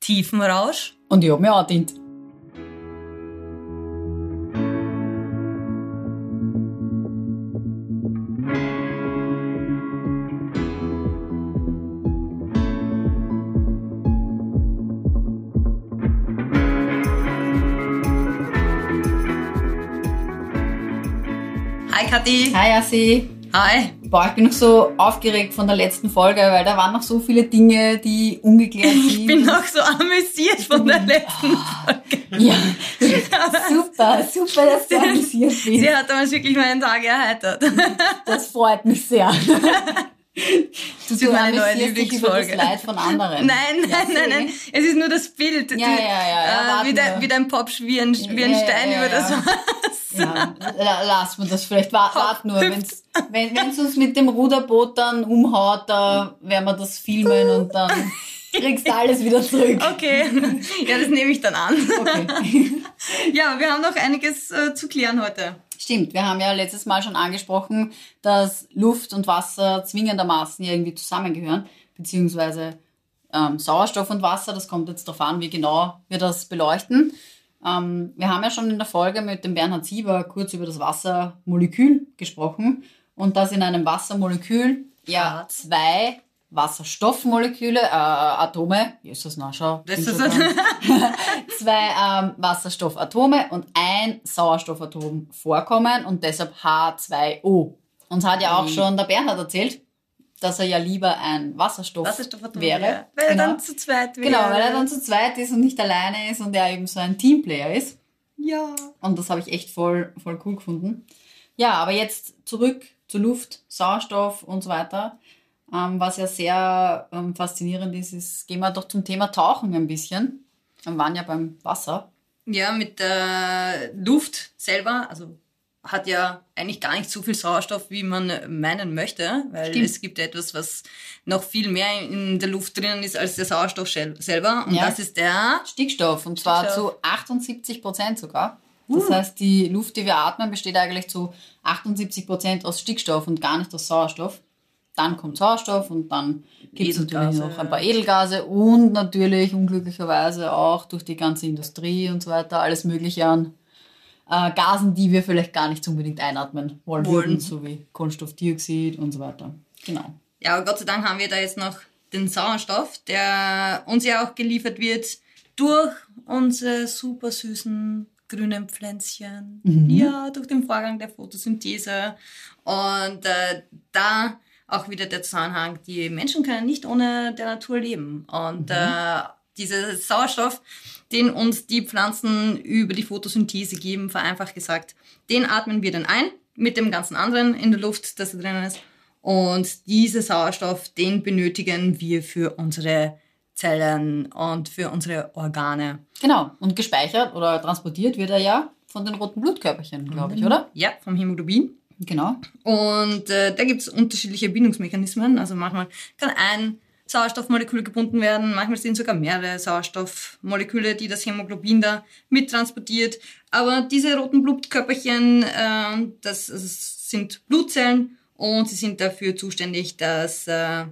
Tiefenrausch. Und ich hab mich angedient. Hi Kathi. Hi, Assi. Hi. Boah, ich bin noch so aufgeregt von der letzten Folge, weil da waren noch so viele Dinge, die ungeklärt sind. Ich bin noch so amüsiert von der letzten Folge. Ja, super, super, dass du amüsiert bist. Sie hat damals wirklich meinen Tag erheitert. Das freut mich sehr. Du, ist meine neue über das Lieblingsfolge. Leid von anderen. Nein, nein, Ja, nein, nein. Es ist nur das Bild. Ja, Die- ja, ja, ja, äh, wie, dein, wie dein Popsch wie ein, wie ein Ja, Stein über das ja. Wasser. Ja, la- lass mir das vielleicht. Wart, wart nur, wenn's, wenn es uns mit dem Ruderboot dann umhaut, da werden wir das filmen und dann kriegst du alles wieder zurück. Okay, ja, das nehme ich dann an. Okay. Ja, wir haben noch einiges äh, zu klären heute. Stimmt, wir haben ja letztes Mal schon angesprochen, dass Luft und Wasser zwingendermaßen irgendwie zusammengehören, beziehungsweise ähm, Sauerstoff und Wasser, das kommt jetzt darauf an, wie genau wir das beleuchten. Ähm, wir haben ja schon in der Folge mit dem Bernhard Sieber kurz über das Wassermolekül gesprochen und dass in einem Wassermolekül ja zwei Wasserstoffmoleküle, äh, Atome, Jesus, na schau, Das ist dran. zwei ähm, Wasserstoffatome und ein Sauerstoffatom vorkommen und deshalb H2O. Uns hat ja auch schon der Bernhard erzählt, dass er ja lieber ein Wasserstoff, Wasserstoffatom wäre. ja. Weil er genau. dann zu zweit wäre. genau, weil er dann zu zweit ist und nicht alleine ist und er eben so ein Teamplayer ist. Ja. Und das habe ich echt voll, voll cool gefunden. Ja, aber jetzt zurück zur Luft, Sauerstoff und so weiter. Ähm, was ja sehr ähm, faszinierend ist, ist, gehen wir doch zum Thema Tauchen ein bisschen. Wir waren ja beim Wasser. Ja, mit der Luft selber, also hat ja eigentlich gar nicht so viel Sauerstoff, wie man meinen möchte, weil Stimmt. es gibt etwas, was noch viel mehr in der Luft drinnen ist als der Sauerstoff sel- selber. Und Ja. das ist der Stickstoff und zwar Stickstoff. zu 78 Prozent sogar. Das heißt, die Luft, die wir atmen, besteht eigentlich zu 78 Prozent aus Stickstoff und gar nicht aus Sauerstoff. Dann kommt Sauerstoff und dann gibt es natürlich noch ein paar Edelgase und natürlich unglücklicherweise auch durch die ganze Industrie und so weiter alles Mögliche an äh, Gasen, die wir vielleicht gar nicht unbedingt einatmen wollen, Wollen. würden, so wie Kohlenstoffdioxid und so weiter. Genau. Ja, aber Gott sei Dank haben wir da jetzt noch den Sauerstoff, der uns ja auch geliefert wird durch unsere super süßen grünen Pflänzchen. Ja, durch den Vorgang der Photosynthese. Und äh, da auch wieder der Zusammenhang, die Menschen können nicht ohne der Natur leben. Und äh, dieser Sauerstoff, den uns die Pflanzen über die Photosynthese geben, vereinfacht gesagt, den atmen wir dann ein mit dem ganzen anderen in der Luft, das da drinnen ist. Und dieser Sauerstoff, den benötigen wir für unsere Zellen und für unsere Organe. Genau. Und gespeichert oder transportiert wird er ja von den roten Blutkörperchen, glaube ich, oder? Ja, vom Hämoglobin. Genau. Und äh, da gibt es unterschiedliche Bindungsmechanismen. Also manchmal kann ein Sauerstoffmolekül gebunden werden, manchmal sind sogar mehrere Sauerstoffmoleküle, die das Hämoglobin da mittransportiert. Aber diese roten Blutkörperchen, äh, das, das sind Blutzellen und sie sind dafür zuständig, dass äh,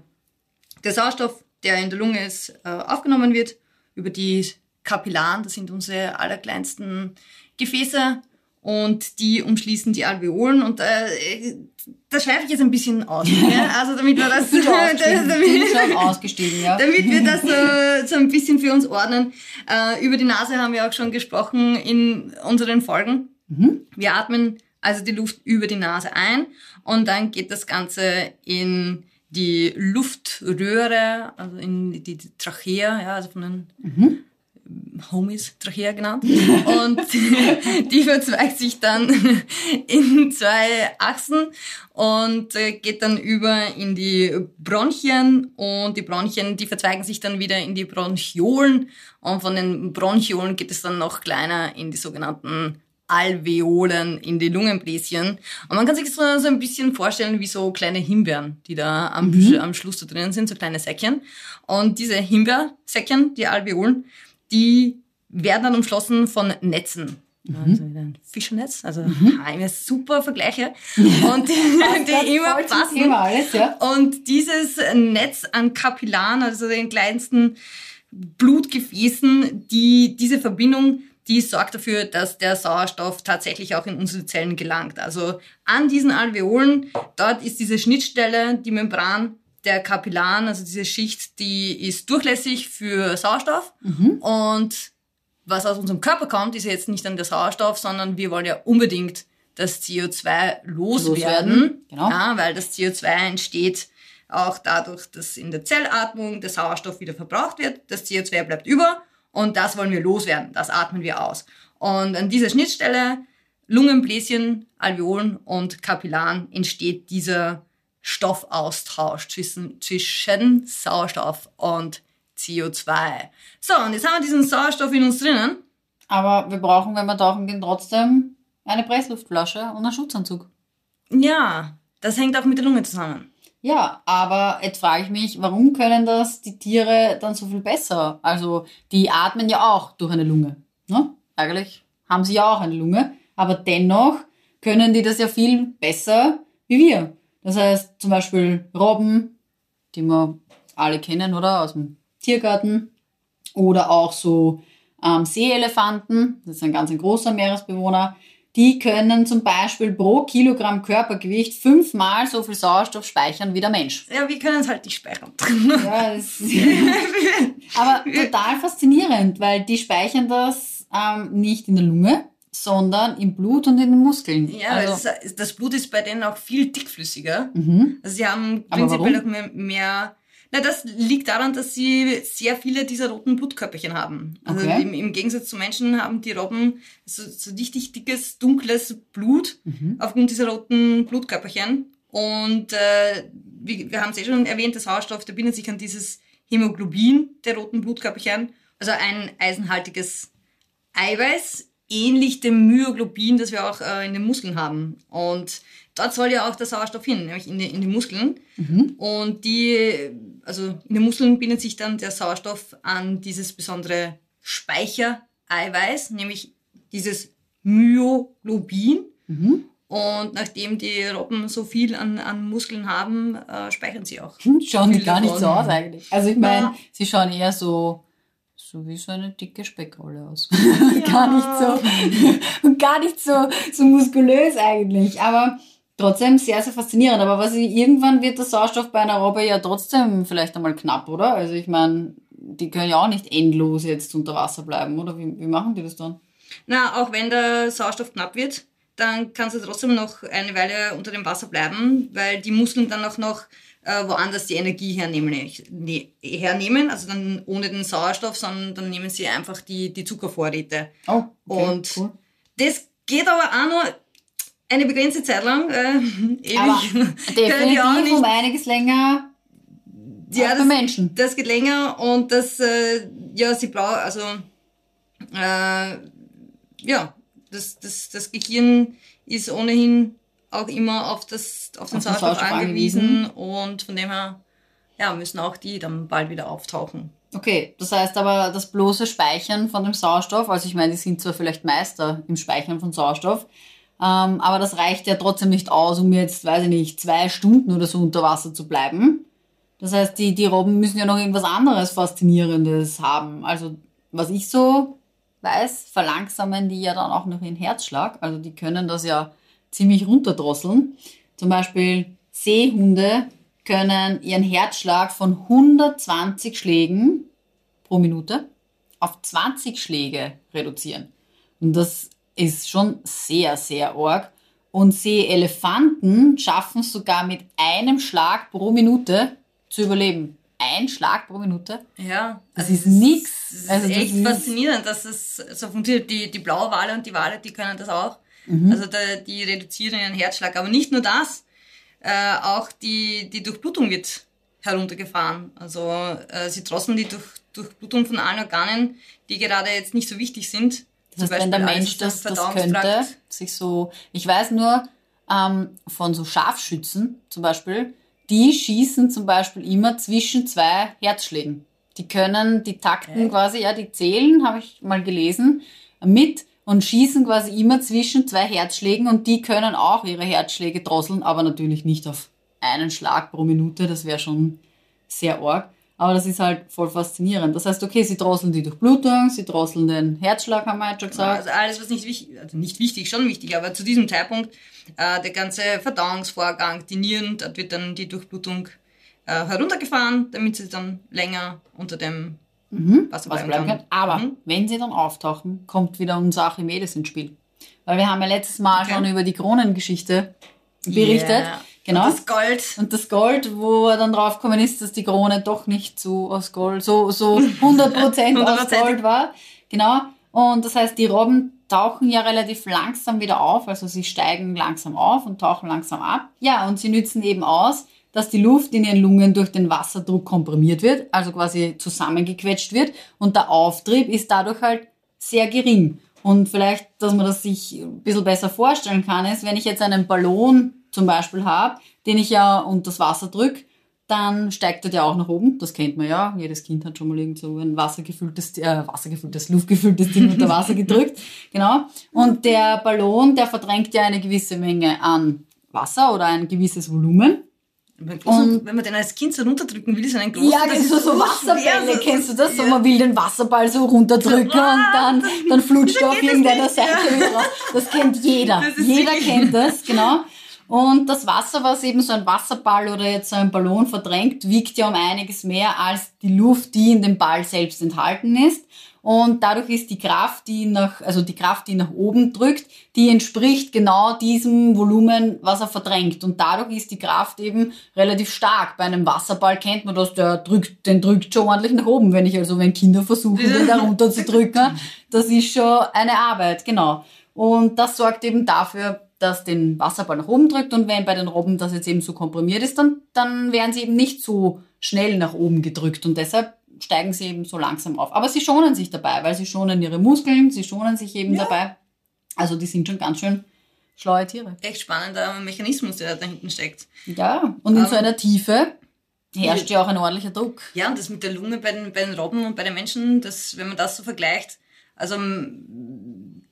der Sauerstoff, der in der Lunge ist, äh, aufgenommen wird über die Kapillaren, das sind unsere allerkleinsten Gefäße und die umschließen die Alveolen und äh, da schweife ich jetzt ein bisschen aus. ja? Also damit wir das, damit, ja. damit wir das so, so ein bisschen für uns ordnen. Äh, über die Nase haben wir auch schon gesprochen in unseren Folgen. Wir atmen also die Luft über die Nase ein und dann geht das Ganze in die Luftröhre, also in die, Trachea, ja, also von den Homies Trachea genannt. Und die verzweigt sich dann in zwei Achsen und äh, geht dann über in die Bronchien und die Bronchien, die verzweigen sich dann wieder in die Bronchiolen und von den Bronchiolen geht es dann noch kleiner in die sogenannten Alveolen, in die Lungenbläschen. Und man kann sich das so, so ein bisschen vorstellen wie so kleine Himbeeren, die da am, am Schluss da drinnen sind, so kleine Säckchen. Und diese Himbeersäckchen, die Alveolen, die werden dann umschlossen von Netzen. Also wieder ein Fischernetz, also mhm. super Vergleiche. Und die, die immer passen. Thema alles, ja. Und dieses Netz an Kapillaren, also den kleinsten Blutgefäßen, die diese Verbindung die sorgt dafür, dass der Sauerstoff tatsächlich auch in unsere Zellen gelangt. Also an diesen Alveolen, dort ist diese Schnittstelle, die Membran der Kapillaren, also diese Schicht, die ist durchlässig für Sauerstoff. Mhm. Und was aus unserem Körper kommt, ist jetzt nicht dann der Sauerstoff, sondern wir wollen ja unbedingt das CO2 loswerden. loswerden. Genau. Ja, weil das CO2 entsteht auch dadurch, dass in der Zellatmung der Sauerstoff wieder verbraucht wird. Das CO2 bleibt über und das wollen wir loswerden. Das atmen wir aus. Und an dieser Schnittstelle Lungenbläschen, Alveolen und Kapillaren entsteht dieser Stoffaustausch zwischen, zwischen Sauerstoff und CO2. So, und jetzt haben wir diesen Sauerstoff in uns drinnen. Aber wir brauchen, wenn wir tauchen gehen, trotzdem eine Pressluftflasche und einen Schutzanzug. Ja, das hängt auch mit der Lunge zusammen. Ja, aber jetzt frage ich mich, warum können das die Tiere dann so viel besser? Also, die atmen ja auch durch eine Lunge. Ne? Eigentlich haben sie ja auch eine Lunge, aber dennoch können die das ja viel besser wie wir. Das heißt, zum Beispiel Robben, die wir alle kennen, oder? Aus dem Tiergarten. Oder auch so ähm, Seeelefanten, das ist ein ganz ein großer Meeresbewohner die können zum Beispiel pro Kilogramm Körpergewicht fünfmal so viel Sauerstoff speichern wie der Mensch. Ja, wir können es halt nicht speichern. Ja, aber total faszinierend, weil die speichern das ähm, nicht in der Lunge, sondern im Blut und in den Muskeln. Ja, also, das, das, Blut ist bei denen auch viel dickflüssiger. Mhm. Also sie haben prinzipiell auch mehr, mehr na, das liegt daran, dass sie sehr viele dieser roten Blutkörperchen haben. Also okay. im, im, Gegensatz zu Menschen haben die Robben so, so richtig dickes, dunkles Blut mhm. aufgrund dieser roten Blutkörperchen. Und äh, wie, wir haben es eh schon erwähnt, der Sauerstoff, der bindet sich an dieses Hämoglobin der roten Blutkörperchen. Also ein eisenhaltiges Eiweiß, ähnlich dem Myoglobin, das wir auch äh, in den Muskeln haben. Und dort soll ja auch der Sauerstoff hin, nämlich in die, in die Muskeln. Mhm. Und die, also in den Muskeln bindet sich dann der Sauerstoff an dieses besondere Speichereiweiß, nämlich dieses Myoglobin. Mhm. Und nachdem die Robben so viel an, an Muskeln haben, äh, speichern sie auch. Hm, schauen die gar davon. nicht so aus eigentlich. Also ich meine, ja. sie schauen eher so so wie so eine dicke Speckrolle aus. Ja. gar nicht so und gar nicht so so muskulös eigentlich, aber trotzdem sehr, sehr faszinierend. Aber was ich, irgendwann wird der Sauerstoff bei einer Robbe ja trotzdem vielleicht einmal knapp, oder? Also ich meine, die können ja auch nicht endlos jetzt unter Wasser bleiben, oder? Wie, wie machen die das dann? Na, auch wenn der Sauerstoff knapp wird, dann kannst du trotzdem noch eine Weile unter dem Wasser bleiben, weil die Muskeln dann auch noch äh, woanders die Energie hernehmen, ne, hernehmen, also dann ohne den Sauerstoff, sondern dann nehmen sie einfach die, die Zuckervorräte. Oh, okay, Und cool. das geht aber auch nur eine begrenzte Zeit lang. Äh, ewig. Aber definitiv auch nicht, um einiges länger ja, das, Menschen. Das geht länger und das, äh, ja, sie braucht, also, äh, ja, das, das, das Gehirn ist ohnehin auch immer auf, das, auf den auf Sauerstoff, Sauerstoff angewiesen, angewiesen und von dem her, ja, müssen auch die dann bald wieder auftauchen. Okay, das heißt aber, das bloße Speichern von dem Sauerstoff, also ich meine, die sind zwar vielleicht Meister im Speichern von Sauerstoff, ähm, aber das reicht ja trotzdem nicht aus, um jetzt, weiß ich nicht, zwei Stunden oder so unter Wasser zu bleiben. Das heißt, die, die Robben müssen ja noch irgendwas anderes Faszinierendes haben. Also, was ich so weiß, verlangsamen die ja dann auch noch ihren Herzschlag. Also, die können das ja ziemlich runterdrosseln. Zum Beispiel Seehunde können ihren Herzschlag von 120 Schlägen pro Minute auf 20 Schläge reduzieren. Und das ist schon sehr, sehr arg. Und Seeelefanten schaffen es sogar mit einem Schlag pro Minute zu überleben. Ein Schlag pro Minute? Ja. Das also ist nichts. Das ist also echt das faszinierend, dass es so funktioniert. Die, die Blauwale und die Wale, die können das auch. Mhm. Also da, die reduzieren ihren Herzschlag. Aber nicht nur das, äh, auch die, die Durchblutung wird heruntergefahren. Also äh, sie drosseln die Durch, Durchblutung von allen Organen, die gerade jetzt nicht so wichtig sind, das heißt, wenn der Mensch das, das könnte, sich so, ich weiß nur ähm, von so Scharfschützen zum Beispiel, die schießen zum Beispiel immer zwischen zwei Herzschlägen. Die können die Takten okay. quasi, ja, die zählen, habe ich mal gelesen, mit und schießen quasi immer zwischen zwei Herzschlägen und die können auch ihre Herzschläge drosseln, aber natürlich nicht auf einen Schlag pro Minute, das wäre schon sehr arg. Aber das ist halt voll faszinierend. Das heißt, okay, sie drosseln die Durchblutung, sie drosseln den Herzschlag, haben wir jetzt schon gesagt. Also alles, was nicht wichtig, also nicht wichtig, schon wichtig, aber zu diesem Zeitpunkt äh, der ganze Verdauungsvorgang, die Nieren, dort wird dann die Durchblutung äh, heruntergefahren, damit sie dann länger unter dem Mhm. Wasser was bleiben bleiben kann. kann. Aber Mhm. wenn sie dann auftauchen, kommt wieder unser Archimedes ins Spiel. Weil wir haben ja letztes Mal Okay. schon über die Kronengeschichte berichtet. Yeah. Genau. Und das Gold. Und das Gold, wo er dann draufgekommen ist, dass die Krone doch nicht so aus Gold, so, so 100% aus 100%. Gold war. Genau. Und das heißt, die Robben tauchen ja relativ langsam wieder auf, also sie steigen langsam auf und tauchen langsam ab. Ja, und sie nützen eben aus, dass die Luft in ihren Lungen durch den Wasserdruck komprimiert wird, also quasi zusammengequetscht wird und der Auftrieb ist dadurch halt sehr gering. Und vielleicht, dass man das sich ein bisschen besser vorstellen kann, ist, wenn ich jetzt einen Ballon zum Beispiel habe, den ich ja unter das Wasser drücke, dann steigt er ja auch nach oben. Das kennt man ja. Jedes Kind hat schon mal irgend so ein wassergefülltes, äh, wassergefülltes, luftgefülltes Ding unter Wasser gedrückt. Genau. Und der Ballon, der verdrängt ja eine gewisse Menge an Wasser oder ein gewisses Volumen. Wenn großen- wenn man den als Kind so runterdrücken will, ist einen großen, Ja, das das ist so, so schwer, Wasserbälle, so- kennst du das? So, Ja. man will den Wasserball so runterdrücken und dann, dann flutscht er auf irgendeiner Seite ja. wieder raus. Das kennt jeder. Jeder kennt das, genau. Und das Wasser, was eben so ein Wasserball oder jetzt so ein Ballon verdrängt, wiegt ja um einiges mehr als die Luft, die in dem Ball selbst enthalten ist. Und dadurch ist die Kraft, die nach, also die Kraft, die nach oben drückt, die entspricht genau diesem Volumen, was er verdrängt. Und dadurch ist die Kraft eben relativ stark. Bei einem Wasserball kennt man das, der drückt, den drückt schon ordentlich nach oben. Wenn ich also, wenn Kinder versuchen, den da runter zu drücken, das ist schon eine Arbeit, genau. Und das sorgt eben dafür, dass den Wasserball nach oben drückt. Und wenn bei den Robben das jetzt eben so komprimiert ist, dann, dann werden sie eben nicht so schnell nach oben gedrückt. Und deshalb steigen sie eben so langsam auf. Aber sie schonen sich dabei, weil sie schonen ihre Muskeln, sie schonen sich eben dabei. Also die sind schon ganz schön schlaue Tiere. Echt spannender Mechanismus, der da hinten steckt. Ja, und in Ähm, so einer Tiefe herrscht ja auch ein ordentlicher Druck. Ja, und das mit der Lunge bei den, bei den Robben und bei den Menschen, das, wenn man das so vergleicht, also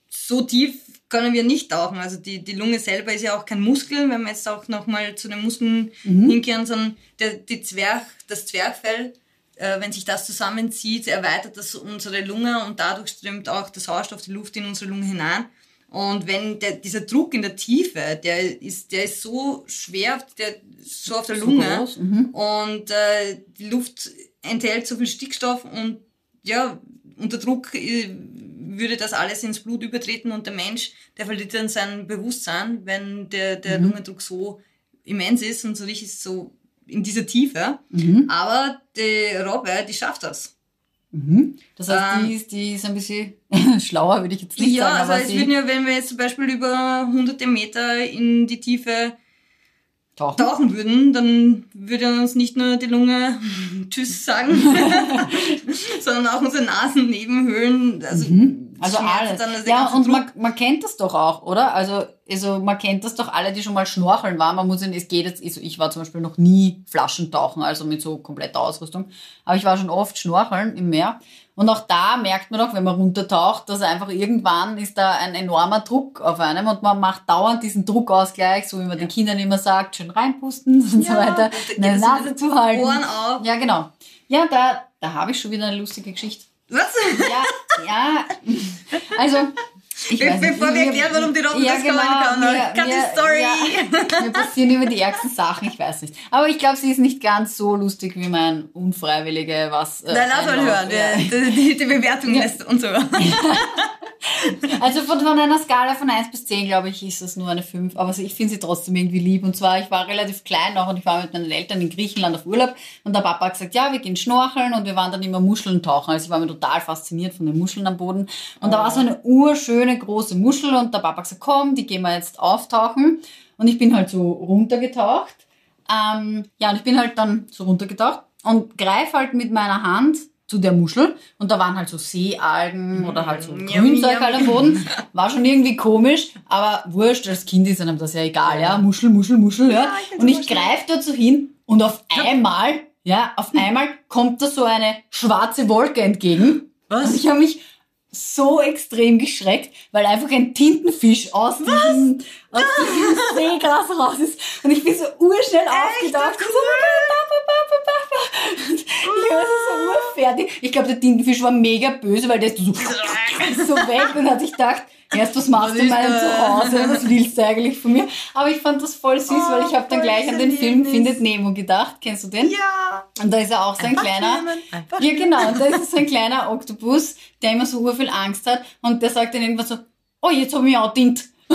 so tief können wir nicht tauchen. Also die, die Lunge selber ist ja auch kein Muskel, wenn wir jetzt auch nochmal zu den Muskeln hinkehren, sondern der, die Zwerg, das Zwerchfell, äh, wenn sich das zusammenzieht, erweitert das unsere Lunge und dadurch strömt auch der Sauerstoff, die Luft in unsere Lunge hinein. Und wenn der, dieser Druck in der Tiefe, der ist, der ist so schwer, der so auf der So Lunge mhm. und äh, die Luft enthält so viel Stickstoff und ja, unter Druck äh, würde das alles ins Blut übertreten und der Mensch, der verliert dann sein Bewusstsein, wenn der, der Lungendruck so immens ist und so richtig so in dieser Tiefe. Aber die Robbe, die schafft das. Mhm. Das heißt, Ähm, die, ist, die ist ein bisschen schlauer, würde ich jetzt nicht ja, sagen. also aber es würden ja, wenn wir jetzt zum Beispiel über hunderte Meter in die Tiefe tauchen. tauchen würden, dann würde uns nicht nur die Lunge Tschüss sagen, sondern auch unsere Nasennebenhöhlen. Also, Also alles. ja, und man, man kennt das doch auch, oder? Also, also man kennt das doch alle, die schon mal schnorcheln waren. Man muss ja, es geht jetzt, also ich war zum Beispiel noch nie Flaschentauchen, also mit so kompletter Ausrüstung. Aber ich war schon oft schnorcheln im Meer. Und auch da merkt man doch, wenn man runtertaucht, dass einfach irgendwann ist da ein enormer Druck auf einem und man macht dauernd diesen Druckausgleich, so wie man den Kindern immer sagt, schön reinpusten und so Ja, weiter, da geht eine Nase zu halten. Ohren auf. Ja, genau. Ja, da, da habe ich schon wieder eine lustige Geschichte. Was? Ja, ja. Also, ich Be weiß nicht, bevor wir erklären, warum die Robben ja, das genau, kann, mir- cut mir- the story. Ja, mir passieren immer die ärgsten Sachen, ich weiß nicht. Aber ich glaube, sie ist nicht ganz so lustig wie mein unfreiwillige was. Äh, Nein, lass mal hören. Ja. Die, die, die Bewertung lässt uns hören. Also von, von einer Skala von 1 bis 10, glaube ich, ist das nur eine 5. Aber ich finde sie trotzdem irgendwie lieb. Und zwar, ich war relativ klein noch und ich war mit meinen Eltern in Griechenland auf Urlaub. Und der Papa hat gesagt, ja, wir gehen schnorcheln. Und wir waren dann immer Muscheln tauchen. Also ich war mir total fasziniert von den Muscheln am Boden. Und da war so eine urschöne große Muschel. Und der Papa hat gesagt, komm, die gehen wir jetzt auftauchen. Und ich bin halt so runtergetaucht. Ähm, ja, und ich bin halt dann so runtergetaucht und greife halt mit meiner Hand zu der Muschel und da waren halt so Seealgen oder halt so Yum, Grünzeug halt am Boden. War schon irgendwie komisch, aber wurscht, als Kind ist einem das ja egal, ja. Muschel, Muschel, Muschel, ja. Ja, Und ich greife so hin und auf einmal, ja, auf einmal kommt da so eine schwarze Wolke entgegen. Was? Und ich habe mich so extrem geschreckt, weil einfach ein Tintenfisch aus diesem, aus diesem Seegras raus ist. Und ich bin so urschnell aufgetaucht. Und so, Papa, Papa, Papa. Und Ich war so urfertig. Ich glaube, der Tintenfisch war mega böse, weil der ist so, so weg und hat sich gedacht, erst was machst Was du in ist meinem? Zuhause? Was willst du eigentlich von mir? Aber ich fand das voll süß, Oh, weil ich habe dann gleich an den Film Erlebnis. Findet Nemo gedacht. Kennst du den? Ja. Und da ist er auch so ein kleiner. nehmen, einfach Ja, genau. Und da ist so ein kleiner Oktopus, der immer so urviel Angst hat. Und der sagt dann irgendwann so, oh, jetzt habe ich auch dient.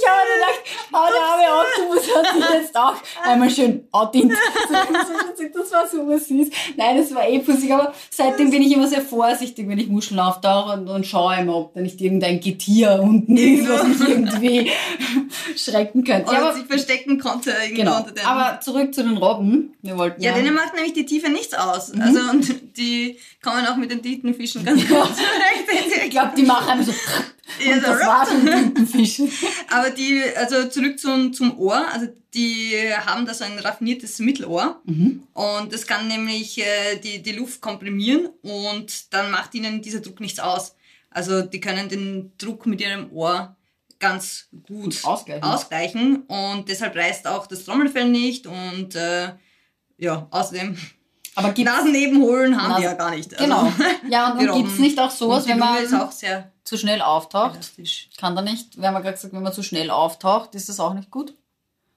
Ich habe mir gedacht, oh, der arme Oktopus hat sich jetzt auch einmal schön outdient. Das war super süß. Nein, das war eh pussig, aber seitdem bin ich immer sehr vorsichtig, wenn ich Muscheln auftauche und, und schaue immer, ob da nicht irgendein Getier unten ist, was mich irgendwie schrecken könnte. Ja, Oder aber, sich verstecken konnte genau. unter dem. Aber zurück zu den Robben. Wir wollten ja, denen macht nämlich die Tiefe nichts aus. Also und die kommen auch mit den Tintenfischen ganz gut zurecht. Ich glaube, die machen einfach so. Ja, Und so das war schon Tintenfisch. Aber die, also zurück zum, zum Ohr, also die haben da so ein raffiniertes Mittelohr und das kann nämlich äh, die, die Luft komprimieren und dann macht ihnen dieser Druck nichts aus. Also die können den Druck mit ihrem Ohr ganz gut Gut ausgleichen. ausgleichen und deshalb reißt auch das Trommelfell nicht und äh, ja, außerdem Aber gibt's, Nasennebenholen haben Nasen- die ja gar nicht. Also, genau. Ja, und, und gibt's Robben. nicht auch sowas, wenn man zu schnell auftaucht? elastisch. Kann da nicht, wir haben ja gerade gesagt, wenn man zu schnell auftaucht, ist das auch nicht gut.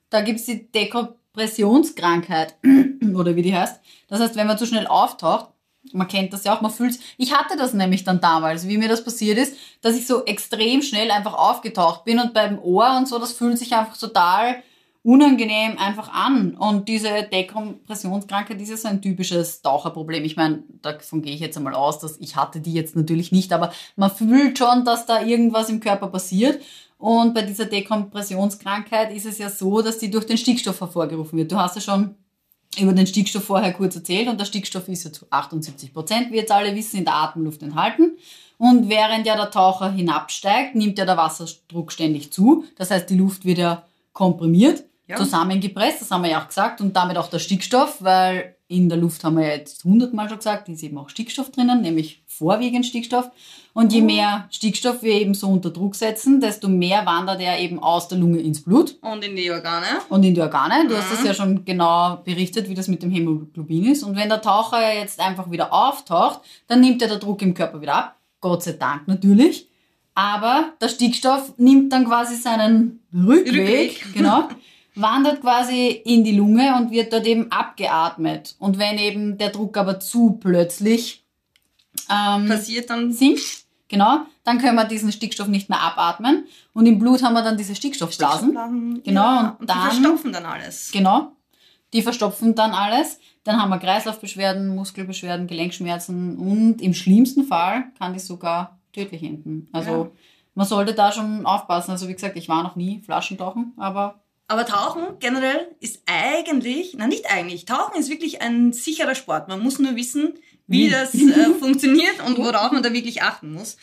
Da gibt's die Dekompressionskrankheit, oder wie die heißt. Das heißt, wenn man zu schnell auftaucht, man kennt das ja auch, man fühlt Ich hatte das nämlich dann damals, wie mir das passiert ist, dass ich so extrem schnell einfach aufgetaucht bin und beim Ohr und so, das fühlt sich einfach total unangenehm einfach an. Und diese Dekompressionskrankheit ist ja so ein typisches Taucherproblem. Ich meine, davon gehe ich jetzt einmal aus, dass ich hatte die jetzt natürlich nicht, aber man fühlt schon, dass da irgendwas im Körper passiert. Und bei dieser Dekompressionskrankheit ist es ja so, dass die durch den Stickstoff hervorgerufen wird. Du hast ja schon über den Stickstoff vorher kurz erzählt und der Stickstoff ist ja zu 78 Prozent, wie jetzt alle wissen, in der Atemluft enthalten. Und während ja der Taucher hinabsteigt, nimmt ja der Wasserdruck ständig zu. Das heißt, die Luft wird ja komprimiert, Ja. zusammengepresst, das haben wir ja auch gesagt, und damit auch der Stickstoff, weil in der Luft haben wir ja jetzt hundertmal schon gesagt, ist eben auch Stickstoff drinnen, nämlich vorwiegend Stickstoff. Und je mehr Stickstoff wir eben so unter Druck setzen, desto mehr wandert er eben aus der Lunge ins Blut Und in die Organe. und in die Organe. Du hast das ja schon genau berichtet, wie das mit dem Hämoglobin ist. Und wenn der Taucher jetzt einfach wieder auftaucht, dann nimmt er der Druck im Körper wieder ab. Gott sei Dank natürlich. Aber der Stickstoff nimmt dann quasi seinen Rückweg, Rückweg. genau, wandert quasi in die Lunge und wird dort eben abgeatmet. Und wenn eben der Druck aber zu plötzlich ähm, Passiert dann sinkt, genau, dann können wir diesen Stickstoff nicht mehr abatmen. Und im Blut haben wir dann diese Stickstoffblasen. Stickstoffblasen. Genau, Ja, und und dann- die verstopfen dann alles. Genau. Die verstopfen dann alles. Dann haben wir Kreislaufbeschwerden, Muskelbeschwerden, Gelenkschmerzen und im schlimmsten Fall kann die sogar tödlich enden. Also Ja. man sollte da schon aufpassen. Also wie gesagt, ich war noch nie Flaschentauchen, aber Aber Tauchen generell ist eigentlich, na nicht eigentlich, Tauchen ist wirklich ein sicherer Sport. Man muss nur wissen, wie Wie? das äh, funktioniert und worauf man da wirklich achten muss.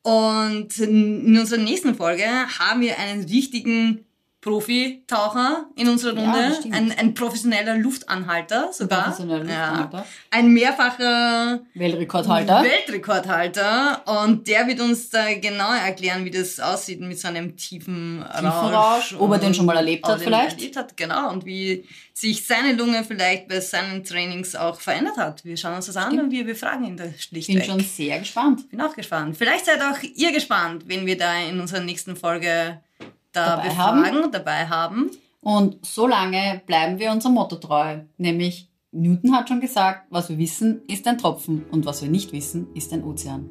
Und in unserer nächsten Folge haben wir einen richtigen Profi-Taucher in unserer Ja, Runde. stimmt. ein, ein professioneller Luftanhalter sogar. professioneller Luftanhalter. Ja. Ein mehrfacher Weltrekordhalter. Weltrekordhalter. Und der wird uns da genau erklären, wie das aussieht mit so einem tiefen Rausch. Tiefenrausch, ob er den schon mal erlebt hat vielleicht. Erlebt hat, genau. Und wie sich seine Lunge vielleicht bei seinen Trainings auch verändert hat. Wir schauen uns das an und wir befragen ihn da Bin schlichtweg. schon sehr gespannt. Bin auch gespannt. Vielleicht seid auch ihr gespannt, wenn wir da in unserer nächsten Folge da Dabei befragen, dabei haben. Und so lange bleiben wir unserem Motto treu. Nämlich, Newton hat schon gesagt, was wir wissen, ist ein Tropfen und was wir nicht wissen, ist ein Ozean.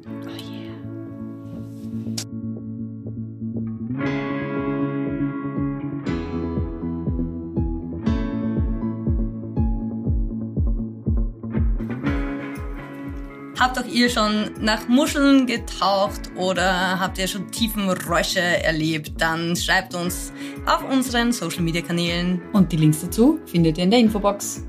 Habt auch ihr schon nach Muscheln getaucht oder habt ihr schon tiefen Räusche erlebt? Dann schreibt uns auf unseren Social Media Kanälen. Und die Links dazu findet ihr in der Infobox.